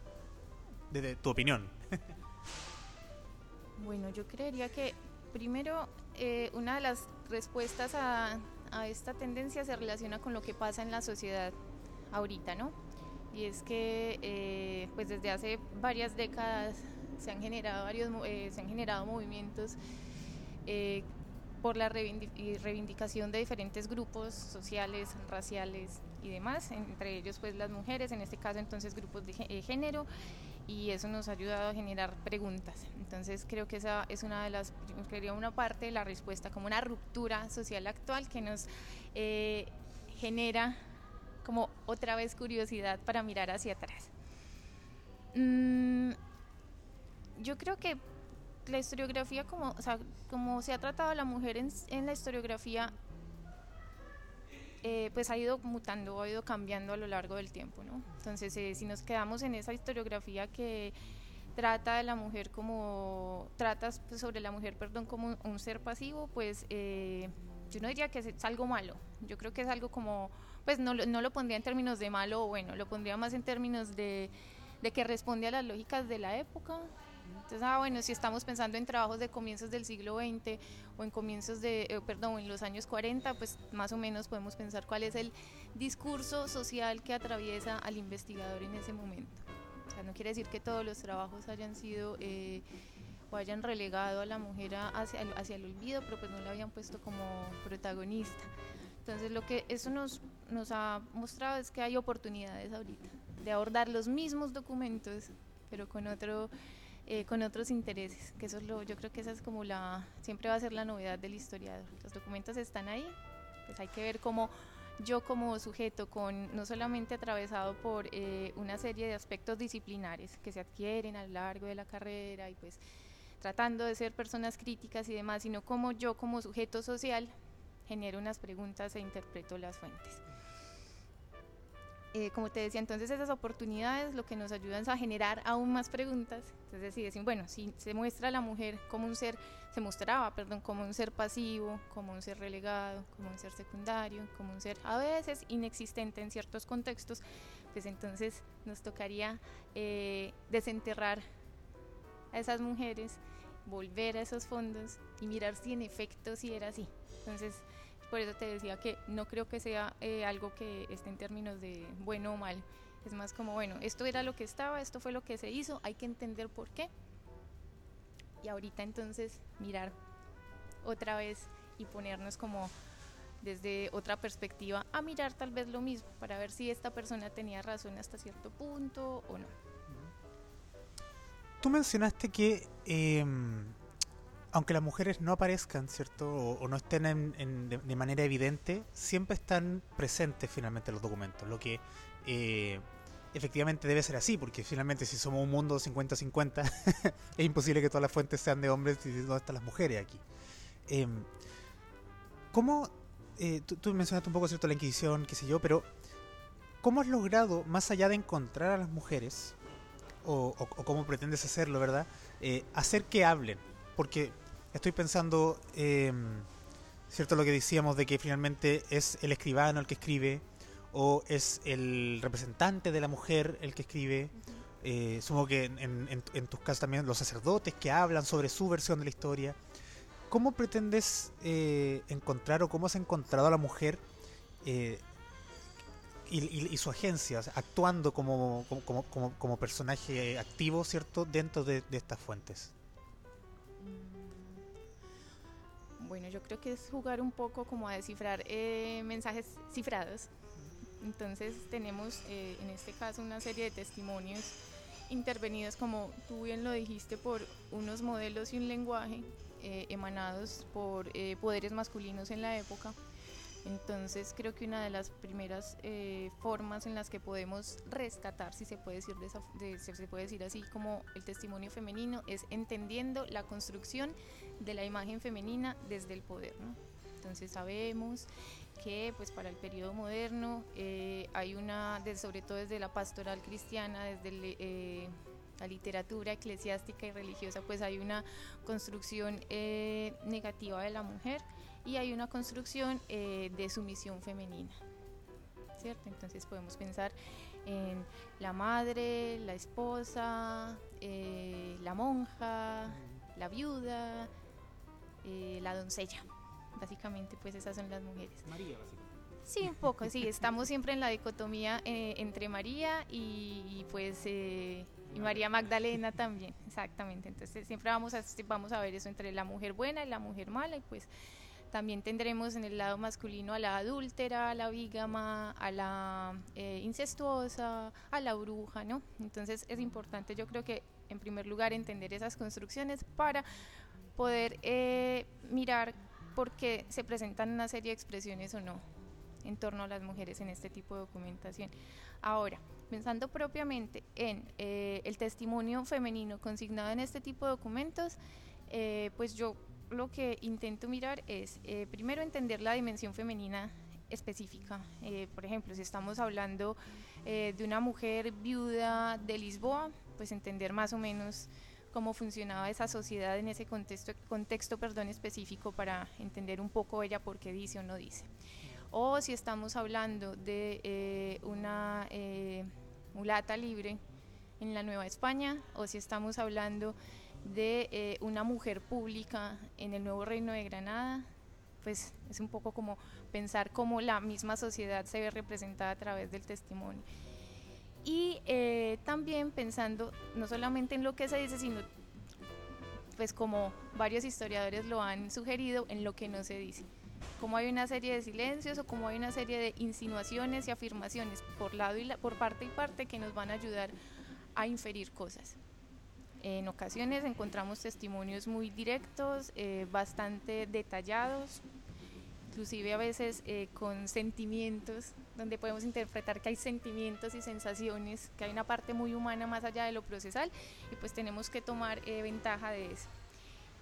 de tu opinión. bueno, yo creería que primero eh, una de las respuestas a, esta tendencia se relaciona con lo que pasa en la sociedad ahorita, ¿no? Y es que eh, pues desde hace varias décadas se han generado varios eh, se han generado movimientos por la reivindicación de diferentes grupos sociales, raciales y demás, entre ellos pues las mujeres, en este caso entonces grupos de género y eso nos ha ayudado a generar preguntas. Entonces creo que esa es una de las, quería una parte de la respuesta, como una ruptura social actual que nos eh, genera como otra vez curiosidad para mirar hacia atrás. Mm, yo creo que la historiografía, como, o sea, como se ha tratado a la mujer en, en la historiografía, eh, pues ha ido mutando, ha ido cambiando a lo largo del tiempo, ¿no? Entonces, eh, si nos quedamos en esa historiografía que trata de la mujer como, tratas pues, sobre la mujer, perdón, como un, ser pasivo, pues eh, yo no diría que es, algo malo, yo creo que es algo como, pues no, no lo pondría en términos de malo o bueno, lo pondría más en términos de, de que responde a las lógicas de la época, entonces, ah, bueno, si estamos pensando en trabajos de comienzos del siglo XX o en comienzos de, eh, perdón, en los años 40, pues más o menos podemos pensar cuál es el discurso social que atraviesa al investigador en ese momento. O sea, no quiere decir que todos los trabajos hayan sido eh, o hayan relegado a la mujer hacia el, hacia el olvido, pero pues no la habían puesto como protagonista. Entonces, lo que eso nos, nos ha mostrado es que hay oportunidades ahorita de abordar los mismos documentos, pero con otro eh, con otros intereses, que eso es lo, yo creo que esa es como la, siempre va a ser la novedad del historiador. Los documentos están ahí, pues hay que ver cómo yo como sujeto, con no solamente atravesado por eh, una serie de aspectos disciplinares que se adquieren a lo largo de la carrera y pues tratando de ser personas críticas y demás, sino como yo como sujeto social genero unas preguntas e interpreto las fuentes. Eh, como te decía, entonces esas oportunidades lo que nos ayudan es a generar aún más preguntas. Entonces, si decir, bueno, si se muestra a la mujer como un ser, se mostraba, perdón, como un ser pasivo, como un ser relegado, como un ser secundario, como un ser a veces inexistente en ciertos contextos, pues entonces nos tocaría eh, desenterrar a esas mujeres, volver a esos fondos y mirar si en efecto si era así. Entonces, por eso te decía que no creo que sea eh, algo que esté en términos de bueno o mal. Es más como, bueno, esto era lo que estaba, esto fue lo que se hizo, hay que entender por qué. Y ahorita entonces mirar otra vez y ponernos como desde otra perspectiva a mirar tal vez lo mismo para ver si esta persona tenía razón hasta cierto punto o no. Tú mencionaste que em, aunque las mujeres no aparezcan, ¿cierto? O, no estén en, de, manera evidente, siempre están presentes finalmente en los documentos, lo que eh, efectivamente debe ser así, porque finalmente si somos un mundo 50-50, es imposible que todas las fuentes sean de hombres y dónde están las mujeres aquí. Em, ¿Cómo, eh, tú, mencionaste un poco, ¿cierto?, la Inquisición, qué sé yo, pero ¿cómo has logrado, más allá de encontrar a las mujeres, o, cómo pretendes hacerlo, ¿verdad?, eh, hacer que hablen? porque estoy pensando, em, ¿cierto? Lo que decíamos de que finalmente es el escribano el que escribe, o es el representante de la mujer el que escribe. Eh, supongo que en, tus casos también los sacerdotes que hablan sobre su versión de la historia. ¿Cómo pretendes eh, encontrar o cómo has encontrado a la mujer eh, y, su agencia, actuando como, como, personaje activo, ¿cierto?, dentro de estas fuentes. Bueno, yo creo que es jugar un poco como a descifrar eh, mensajes cifrados. Entonces tenemos eh, en este caso una serie de testimonios intervenidos, como tú bien lo dijiste, por unos modelos y un lenguaje eh, emanados por poderes masculinos en la época entonces creo que una de las primeras eh, formas en las que podemos rescatar, si se puede decir se puede decir así, como el testimonio femenino, es entendiendo la construcción de la imagen femenina desde el poder. Entonces sabemos que pues para el periodo moderno eh, hay una, sobre todo desde la pastoral cristiana, desde eh, la literatura eclesiástica y religiosa, pues hay una construcción negativa de la mujer y hay una construcción eh, de sumisión femenina. ¿Cierto? Entonces podemos pensar en la madre, la esposa, eh, la monja, la viuda, eh, la doncella. Básicamente, pues esas son las mujeres. María, básicamente. Sí, un poco, sí. Estamos siempre en la dicotomía entre María y, pues y María Magdalena también, exactamente. Entonces siempre vamos a, vamos a ver eso entre la mujer buena y la mujer mala y pues también tendremos en el lado masculino a la adúltera, a la vígama, a la eh, incestuosa, a la bruja, ¿no? Entonces es importante, yo creo que en primer lugar entender esas construcciones para poder eh, mirar por qué se presentan una serie de expresiones o no en torno a las mujeres en este tipo de documentación. Ahora, pensando propiamente en eh, el testimonio femenino consignado en este tipo de documentos, pues yo lo que intento mirar es, eh, primero, entender la dimensión femenina específica. Eh, por ejemplo, si estamos hablando eh, de una mujer viuda de Lisboa, pues entender más o menos cómo funcionaba esa sociedad en ese contexto, contexto perdón, específico para entender un poco ella por qué dice o no dice. O si estamos hablando de eh, una eh, mulata libre en la Nueva España, o si estamos hablando de eh, una mujer pública en el nuevo Reino de Granada, pues es un poco como pensar cómo la misma sociedad se ve representada a través del testimonio y eh, también pensando no solamente en lo que se dice, sino pues como varios historiadores lo han sugerido, en lo que no se dice. Como hay una serie de silencios o como hay una serie de insinuaciones y afirmaciones por, lado y por parte y parte que nos van a ayudar a inferir cosas. En ocasiones encontramos testimonios muy directos, eh, bastante detallados, inclusive a veces eh, con sentimientos donde podemos interpretar que hay sentimientos y sensaciones, que hay una parte muy humana más allá de lo procesal y pues tenemos que tomar eh, ventaja de eso.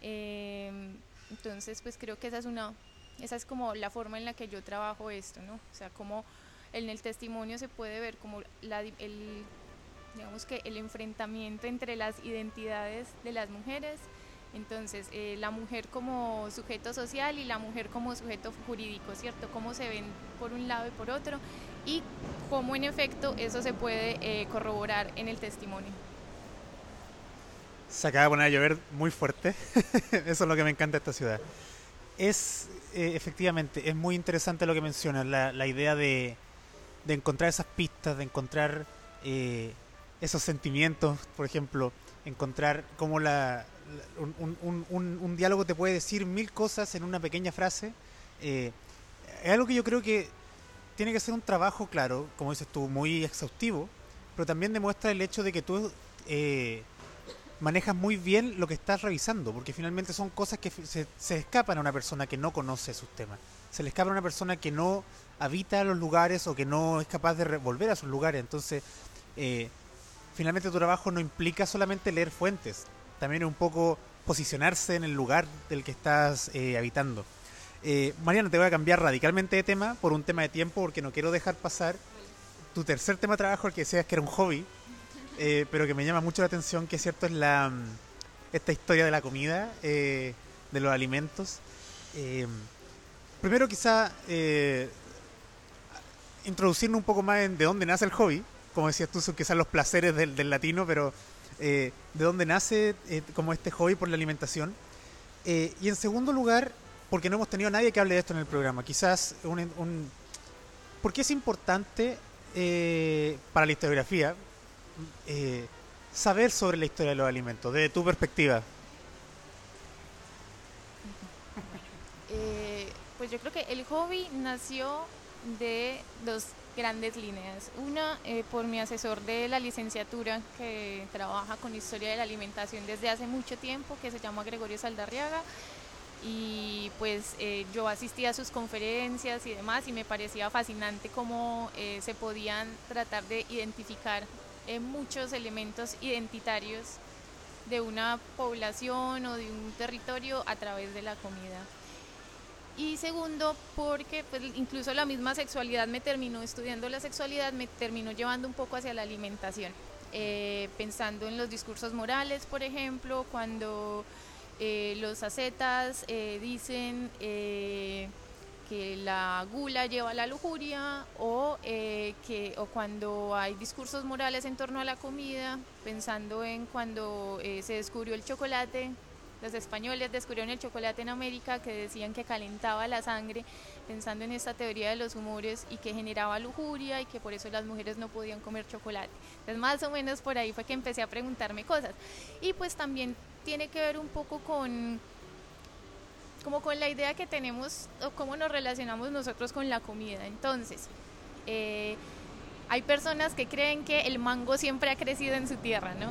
Em, entonces pues creo que esa es una, esa es como la forma en la que yo trabajo esto, ¿no? O sea, como en el testimonio se puede ver como la, el, digamos que el enfrentamiento entre las identidades de las mujeres, entonces, eh, la mujer como sujeto social y la mujer como sujeto jurídico, ¿cierto? Cómo se ven por un lado y por otro y cómo en efecto eso se puede eh, corroborar en el testimonio. Se acaba de poner a llover muy fuerte, eso es lo que me encanta de esta ciudad. Es, eh, efectivamente, es muy interesante lo que mencionas, la, idea de, encontrar esas pistas, de encontrar esos sentimientos, por ejemplo, encontrar cómo la, un, diálogo te puede decir mil cosas en una pequeña frase. Eh, es algo que yo creo que tiene que ser un trabajo, claro, como dices tú, muy exhaustivo, pero también demuestra el hecho de que tú eh, manejas muy bien lo que estás revisando, porque finalmente son cosas que se, se, escapan a una persona que no conoce sus temas. Se le escapa a una persona que no habita los lugares o que no es capaz de volver a sus lugares. Entonces, eh, finalmente tu trabajo no implica solamente leer fuentes, también un poco posicionarse en el lugar del que estás eh, habitando. Eh, Mariana, te voy a cambiar radicalmente de tema por un tema de tiempo porque no quiero dejar pasar tu tercer tema de trabajo, el que decías que era un hobby, eh, pero que me llama mucho la atención, que es cierto es la esta historia de la comida, de los alimentos. primero quizá introducirnos un poco más en de dónde nace el hobby, como decías tú, son quizás los placeres del, latino, pero eh, de dónde nace eh, como este hobby por la alimentación. Eh, y en segundo lugar, porque no hemos tenido a nadie que hable de esto en el programa. Quizás un... ¿Por qué es importante para la historiografía saber sobre la historia de los alimentos, desde tu perspectiva? pues yo creo que el hobby nació de dos grandes líneas. Una, eh, por mi asesor de la licenciatura que trabaja con historia de la alimentación desde hace mucho tiempo, que se llama Gregorio Saldarriaga. Y pues eh, yo asistía a sus conferencias y demás y me parecía fascinante cómo eh, se podían tratar de identificar muchos elementos identitarios de una población o de un territorio a través de la comida y segundo porque pues, incluso la misma sexualidad me terminó estudiando la sexualidad, me terminó llevando un poco hacia la alimentación, eh, pensando en los discursos morales, por ejemplo, cuando eh, los ascetas eh, dicen que la gula lleva a la lujuria o, que, o cuando hay discursos morales en torno a la comida, pensando en cuando se descubrió el chocolate, los españoles descubrieron el chocolate en América que decían que calentaba la sangre, pensando en esta teoría de los humores y que generaba lujuria y que por eso las mujeres no podían comer chocolate. Entonces más o menos por ahí fue que empecé a preguntarme cosas. Y pues también tiene que ver un poco con como con la idea que tenemos o cómo nos relacionamos nosotros con la comida. Entonces, eh, hay personas que creen que el mango siempre ha crecido en su tierra, ¿no?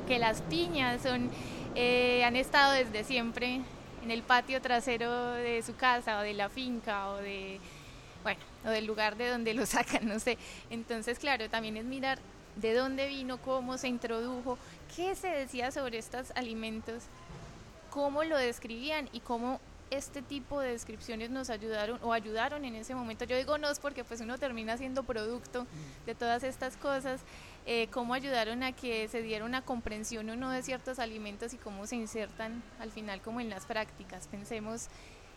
O que las piñas son eh, han estado desde siempre en el patio trasero de su casa o de la finca o de, bueno, o del lugar de donde lo sacan, no sé. Entonces, claro, también es mirar de dónde vino, cómo se introdujo, qué se decía sobre estos alimentos, cómo lo describían y cómo este tipo de descripciones nos ayudaron o ayudaron en ese momento. Yo digo nos porque pues uno termina siendo producto de todas estas cosas. Eh, cómo ayudaron a que se diera una comprensión o no de ciertos alimentos y cómo se insertan al final como en las prácticas. Pensemos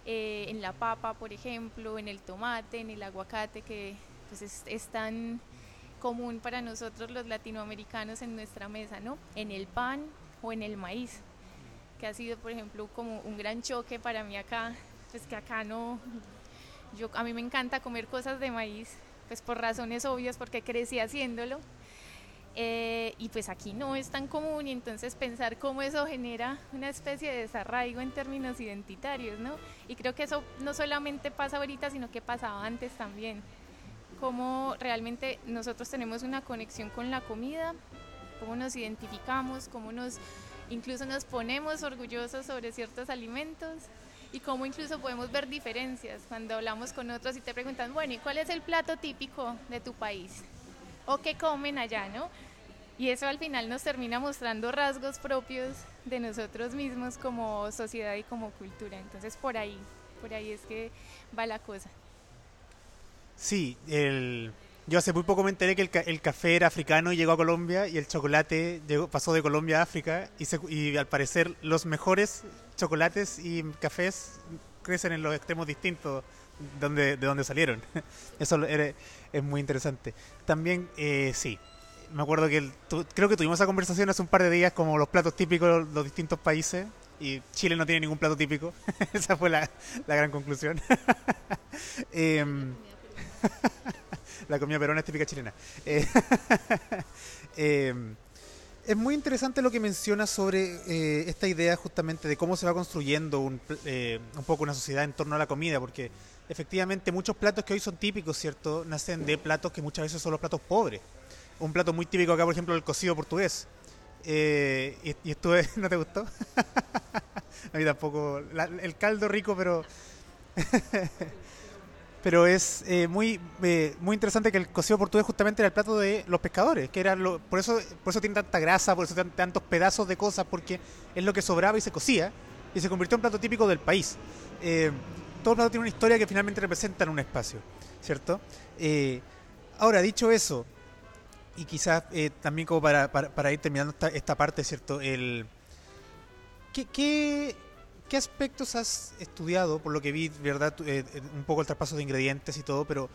eh, en la papa, por ejemplo, en el tomate, en el aguacate, que pues es, es tan común para nosotros los latinoamericanos en nuestra mesa, ¿no? En el pan o en el maíz que ha sido, por ejemplo, como un gran choque para mí acá, pues que acá no, yo, a mí me encanta comer cosas de maíz, pues por razones obvias, porque crecí haciéndolo, eh, y pues aquí no es tan común, y entonces pensar cómo eso genera una especie de desarraigo en términos identitarios, ¿no? Y creo que eso no solamente pasa ahorita, sino que pasaba antes también, cómo realmente nosotros tenemos una conexión con la comida, cómo nos identificamos, cómo nos incluso nos ponemos orgullosos sobre ciertos alimentos y cómo incluso podemos ver diferencias cuando hablamos con otros y te preguntan, bueno, ¿y cuál es el plato típico de tu país? ¿O qué comen allá, no? Y eso al final nos termina mostrando rasgos propios de nosotros mismos como sociedad y como cultura. Entonces por ahí, por ahí es que va la cosa. Sí, el, yo hace muy poco me enteré que el, café era africano y llegó a Colombia y el chocolate llegó, pasó de Colombia a África y, y al parecer los mejores chocolates y cafés crecen en los extremos distintos donde, de donde salieron. Eso es muy interesante. También, eh, sí, me acuerdo que creo que tuvimos esa conversación hace un par de días como los platos típicos de los distintos países y Chile no tiene ningún plato típico. esa fue la, la gran conclusión. eh, la comida peruana es típica chilena. Eh, eh, es muy interesante lo que mencionas sobre eh, esta idea justamente de cómo se va construyendo un, un, poco una sociedad en torno a la comida, porque efectivamente muchos platos que hoy son típicos, ¿cierto? Nacen de platos que muchas veces son los platos pobres. Un plato muy típico acá, por ejemplo, el cocido portugués. y, y, estuve, ¿no te gustó? a mí tampoco. el caldo rico, pero pero es eh, muy eh, muy interesante que el cocido portugués justamente era el plato de los pescadores, que era por eso por eso tiene tanta grasa, por eso tiene tantos pedazos de cosas, porque es lo que sobraba y se cocía y se convirtió en plato típico del país. Eh, todo plato tiene una historia que finalmente representa en un espacio, ¿cierto? Eh, ahora, dicho eso, y quizás también como para, ir terminando esta, parte, ¿cierto? El, ¿qué, qué ¿Qué aspectos has estudiado? Por lo que vi, ¿verdad? Eh, eh, un poco el traspaso de ingredientes y todo, pero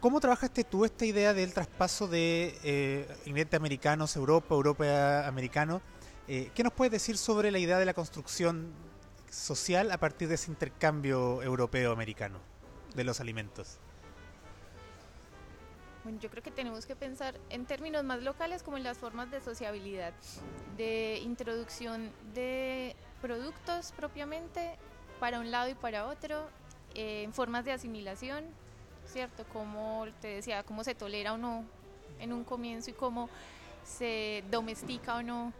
¿cómo trabajaste tú esta idea del traspaso de eh, ingredientes americanos, Europa, Europa americano? ¿Qué nos puedes decir sobre la idea de la construcción social a partir de ese intercambio europeo-americano de los alimentos? Bueno, yo creo que tenemos que pensar en términos más locales como en las formas de sociabilidad, de introducción de productos propiamente para un lado y para otro, eh, en formas de asimilación, ¿cierto? Como te decía, cómo se tolera o no en un comienzo y cómo se domestica o no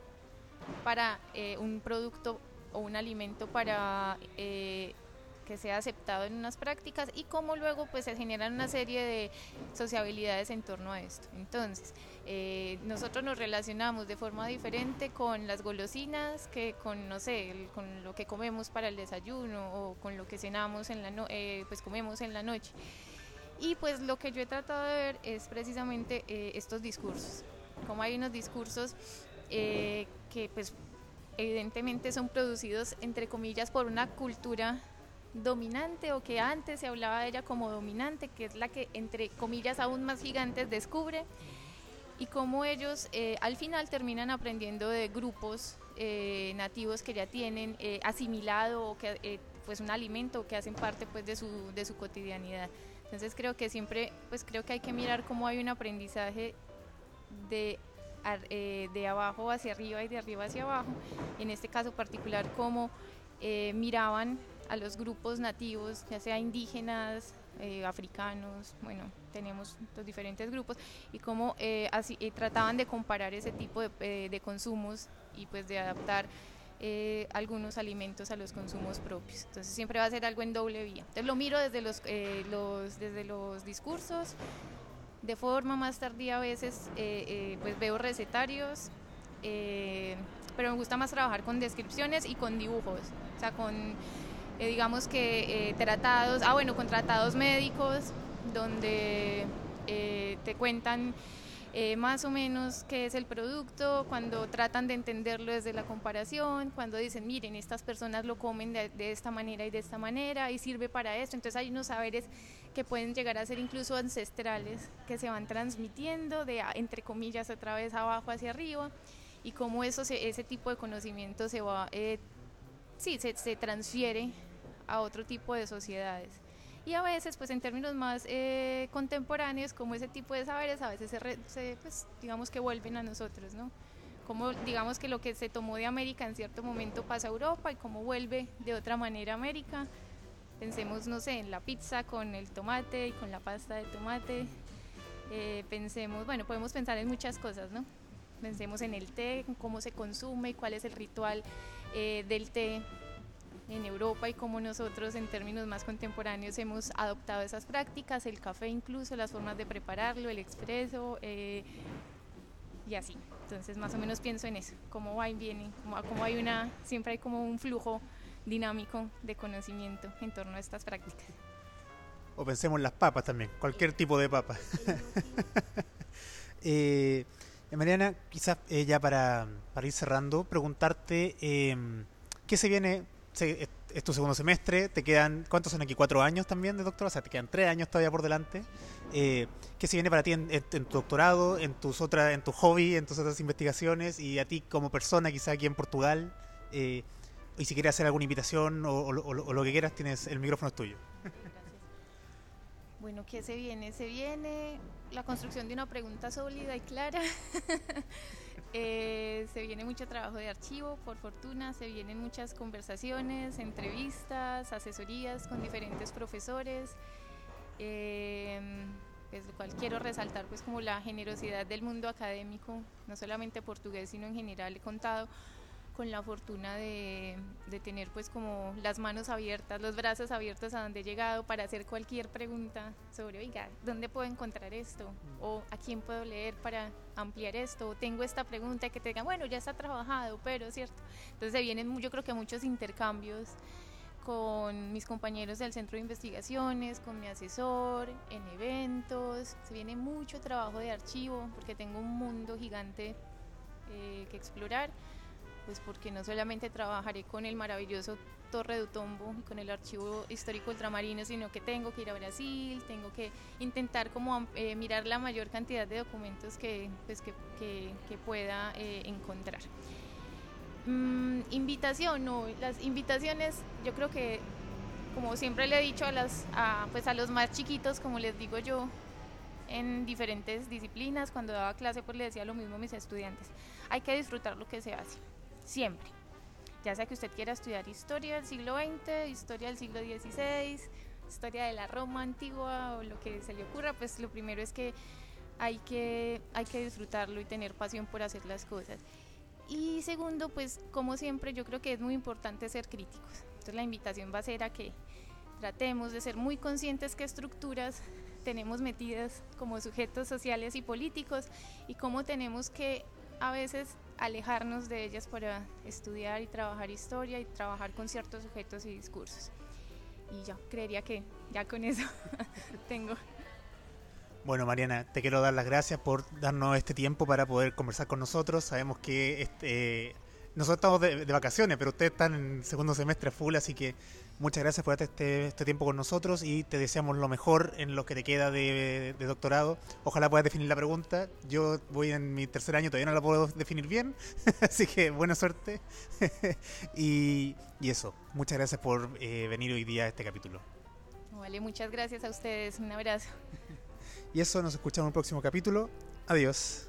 para eh, un producto o un alimento para eh, que sea aceptado en unas prácticas y cómo luego pues se generan una serie de sociabilidades en torno a esto. Entonces, eh, nosotros nos relacionamos de forma diferente con las golosinas que con, no sé, con lo que comemos para el desayuno o con lo que cenamos en la no eh, pues comemos en la noche. Y pues lo que yo he tratado de ver es precisamente eh, estos discursos, como hay unos discursos que pues evidentemente son producidos entre comillas por una cultura dominante o que antes se hablaba de ella como dominante, que es la que entre comillas aún más gigantes descubre y cómo ellos eh, al final terminan aprendiendo de grupos eh, nativos que ya tienen eh, asimilado o que pues un alimento que hacen parte pues de su, de su cotidianidad. Entonces creo que siempre pues creo que hay que mirar cómo hay un aprendizaje de de abajo hacia arriba y de arriba hacia abajo. En este caso particular, cómo miraban a los grupos nativos, ya sea indígenas, eh, africanos, bueno, tenemos los diferentes grupos, y cómo eh, así, eh, trataban de comparar ese tipo de, de, consumos y pues de adaptar algunos alimentos a los consumos propios. Entonces siempre va a ser algo en doble vía. Entonces lo miro desde los, los, desde los discursos, de forma más tardía a veces pues veo recetarios, pero me gusta más trabajar con descripciones y con dibujos, o sea, con eh, digamos que eh, tratados, ah bueno, con tratados médicos, donde eh, te cuentan más o menos qué es el producto, cuando tratan de entenderlo desde la comparación, cuando dicen, miren, estas personas lo comen de, de, esta manera y de esta manera y sirve para esto. Entonces hay unos saberes que pueden llegar a ser incluso ancestrales, que se van transmitiendo de, entre comillas, otra vez abajo hacia arriba y cómo eso ese tipo de conocimiento se va, eh, sí, se, se, transfiere a otro tipo de sociedades. Y a veces, pues en términos más eh, contemporáneos, como ese tipo de saberes a veces se, pues, digamos que vuelven a nosotros, ¿no? Como digamos que lo que se tomó de América en cierto momento pasa a Europa y cómo vuelve de otra manera a América. Pensemos, no sé, en la pizza con el tomate y con la pasta de tomate. Eh, pensemos, bueno, podemos pensar en muchas cosas, ¿no? Pensemos en el té, cómo se consume y cuál es el ritual eh, del té en Europa y cómo nosotros en términos más contemporáneos hemos adoptado esas prácticas, el café incluso, las formas de prepararlo, el expreso eh, y así. Entonces más o menos pienso en eso, cómo va y viene, cómo, hay una, siempre hay como un flujo dinámico de conocimiento en torno a estas prácticas. O pensemos en las papas también, cualquier tipo de papa. eh, eh, Mariana, quizás eh, ya para, ir cerrando, preguntarte em, qué se viene, es, tu segundo semestre, te quedan, ¿cuántos son aquí? ¿Cuatro años también de doctorado? O sea, te quedan tres años todavía por delante. Eh, ¿Qué se viene para ti en, tu doctorado, en tus otras, en tu hobby, en tus otras investigaciones y a ti como persona quizás aquí en Portugal? y si quieres hacer alguna invitación o, lo que quieras, tienes el micrófono es tuyo. Bueno, ¿qué se viene? Se viene la construcción de una pregunta sólida y clara. Eh, se viene mucho trabajo de archivo, por fortuna, se vienen muchas conversaciones, entrevistas, asesorías con diferentes profesores. Eh, pues, cual quiero resaltar pues como la generosidad del mundo académico, no solamente portugués, sino en general he contado con la fortuna de, tener pues como las manos abiertas, los brazos abiertos a donde he llegado para hacer cualquier pregunta sobre, oiga, ¿dónde puedo encontrar esto? O ¿a quién puedo leer para ampliar esto? O tengo esta pregunta que te digan, bueno, ya está trabajado, pero cierto. Entonces se vienen yo creo que muchos intercambios con mis compañeros del centro de investigaciones, con mi asesor, en eventos, se viene mucho trabajo de archivo porque tengo un mundo gigante eh, que explorar pues porque no solamente trabajaré con el maravilloso Torre de Utombo y con el archivo histórico ultramarino, sino que tengo que ir a Brasil, tengo que intentar como eh, mirar la mayor cantidad de documentos que, pues que, que, pueda eh, encontrar. Mm, invitación, no, las invitaciones yo creo que como siempre le he dicho a, las, pues a los más chiquitos, como les digo yo, en diferentes disciplinas, cuando daba clase pues le decía lo mismo a mis estudiantes, hay que disfrutar lo que se hace siempre. Ya sea que usted quiera estudiar historia del siglo XX, historia del siglo XVI, historia de la Roma antigua o lo que se le ocurra, pues lo primero es que hay que, hay que disfrutarlo y tener pasión por hacer las cosas. Y segundo, pues como siempre, yo creo que es muy importante ser críticos. Entonces la invitación va a ser a que tratemos de ser muy conscientes qué estructuras tenemos metidas como sujetos sociales y políticos y cómo tenemos que a veces alejarnos de ellas para estudiar y trabajar historia y trabajar con ciertos sujetos y discursos. Y ya, creería que ya con eso tengo. Bueno, Mariana, te quiero dar las gracias por darnos este tiempo para poder conversar con nosotros. Sabemos que este, nosotros estamos de, de vacaciones, pero ustedes están en segundo semestre full, así que Muchas gracias por este, este, tiempo con nosotros y te deseamos lo mejor en lo que te queda de, doctorado. Ojalá puedas definir la pregunta. Yo voy en mi tercer año, todavía no la puedo definir bien, así que buena suerte. y, eso, muchas gracias por eh, venir hoy día a este capítulo. Vale, muchas gracias a ustedes. Un abrazo. y eso, nos escuchamos en el próximo capítulo. Adiós.